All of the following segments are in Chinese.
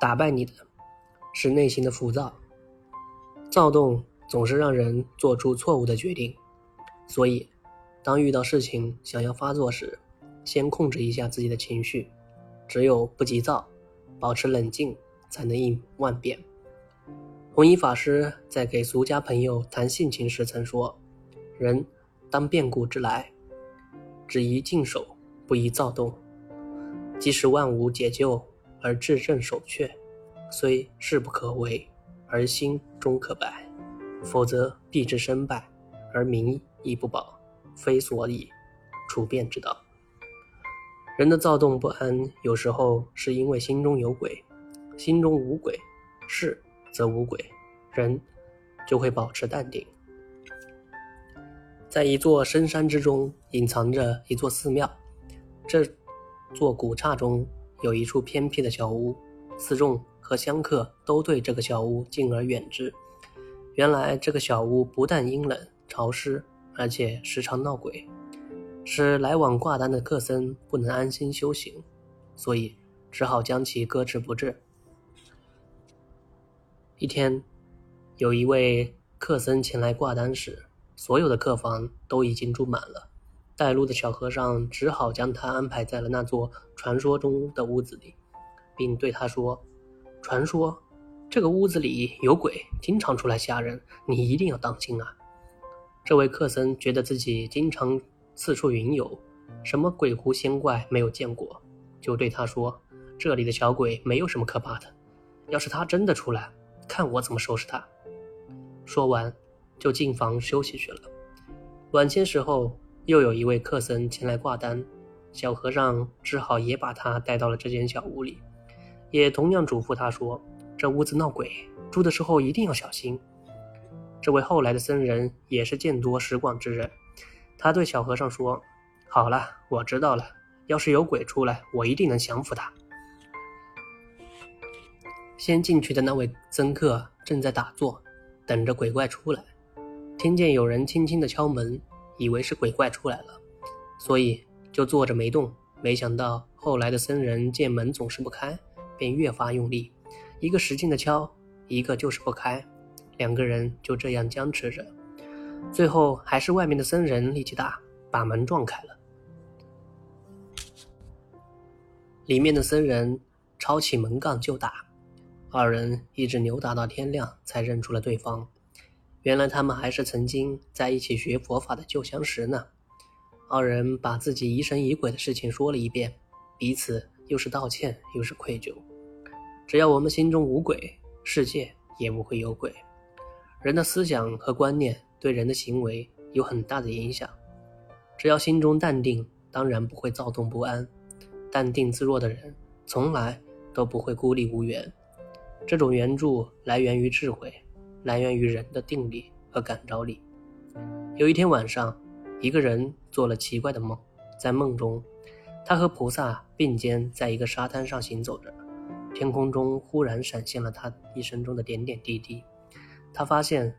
打败你的是内心的浮躁。躁动总是让人做出错误的决定，所以，当遇到事情想要发作时，先控制一下自己的情绪。只有不急躁，保持冷静，才能应万变。弘一法师在给俗家朋友谈性情时曾说：“人当变故之来，只宜静守，不宜躁动。即使万无解救，而至正守却，虽事不可为，而心终可败。否则必致身败，而民亦不保，非所以处变之道。”人的躁动不安，有时候是因为心中有鬼，心中无鬼，事则无鬼，人就会保持淡定。在一座深山之中，隐藏着一座寺庙。这座古刹中有一处偏僻的小屋，寺众和香客都对这个小屋敬而远之。原来，这个小屋不但阴冷潮湿，而且时常闹鬼。使来往挂单的客僧不能安心修行，所以只好将其搁置不治。一天，有一位客僧前来挂单时，所有的客房都已经住满了。带路的小和尚只好将他安排在了那座传说中的屋子里，并对他说：“传说这个屋子里有鬼，经常出来吓人，你一定要当心啊！”这位客僧觉得自己经常。四处云游，什么鬼狐仙怪没有见过，就对他说：“这里的小鬼没有什么可怕的，要是他真的出来，看我怎么收拾他。”说完，就进房休息去了。晚些时候，又有一位客僧前来挂单，小和尚只好也把他带到了这间小屋里，也同样嘱咐他说：“这屋子闹鬼，住的时候一定要小心。”这位后来的僧人也是见多识广之人。他对小和尚说：“好了，我知道了。要是有鬼出来，我一定能降服他。”先进去的那位僧客正在打坐，等着鬼怪出来。听见有人轻轻的敲门，以为是鬼怪出来了，所以就坐着没动。没想到后来的僧人见门总是不开，便越发用力，一个使劲的敲，一个就是不开，两个人就这样僵持着。最后还是外面的僧人力气大，把门撞开了。里面的僧人抄起门杠就打，二人一直扭打到天亮，才认出了对方。原来他们还是曾经在一起学佛法的旧相识呢。二人把自己疑神疑鬼的事情说了一遍，彼此又是道歉又是愧疚。只要我们心中无鬼，世界也不会有鬼。人的思想和观念。对人的行为有很大的影响。只要心中淡定，当然不会躁动不安。淡定自若的人，从来都不会孤立无援。这种援助来源于智慧，来源于人的定力和感召力。有一天晚上，一个人做了奇怪的梦，在梦中，他和菩萨并肩在一个沙滩上行走着，天空中忽然闪现了他一生中的点点滴滴。他发现。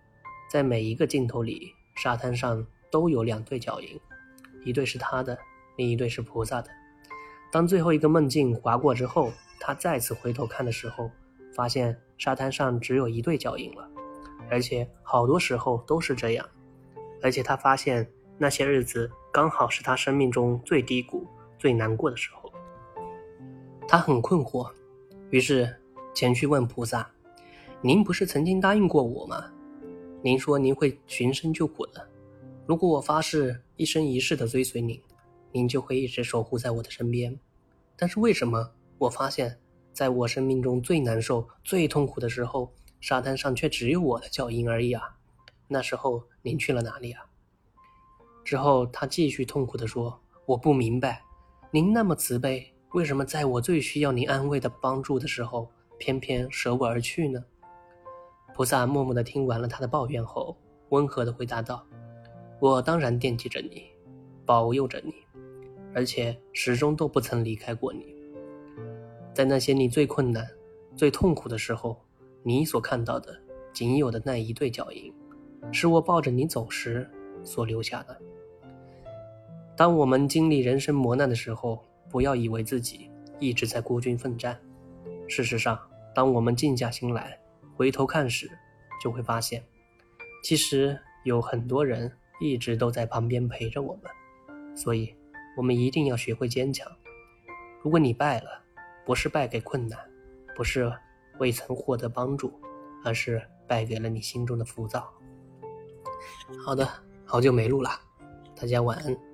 在每一个镜头里，沙滩上都有两对脚印，一对是他的，另一对是菩萨的。当最后一个梦境划过之后，他再次回头看的时候，发现沙滩上只有一对脚印了，而且好多时候都是这样。而且他发现那些日子刚好是他生命中最低谷、最难过的时候。他很困惑，于是前去问菩萨：“您不是曾经答应过我吗？”您说您会寻声救苦的，如果我发誓一生一世的追随您，您就会一直守护在我的身边。但是为什么我发现，在我生命中最难受、最痛苦的时候，沙滩上却只有我的脚印而已啊？那时候您去了哪里啊？之后他继续痛苦地说：“我不明白，您那么慈悲，为什么在我最需要您安慰的帮助的时候，偏偏舍我而去呢？”菩萨默默地听完了他的抱怨后，温和地回答道：“我当然惦记着你，保佑着你，而且始终都不曾离开过你。在那些你最困难、最痛苦的时候，你所看到的仅有的那一对脚印，是我抱着你走时所留下的。当我们经历人生磨难的时候，不要以为自己一直在孤军奋战，事实上，当我们静下心来回头看时，就会发现，其实有很多人一直都在旁边陪着我们。所以，我们一定要学会坚强。如果你败了，不是败给困难，不是未曾获得帮助，而是败给了你心中的浮躁。好的，好久没录了，大家晚安。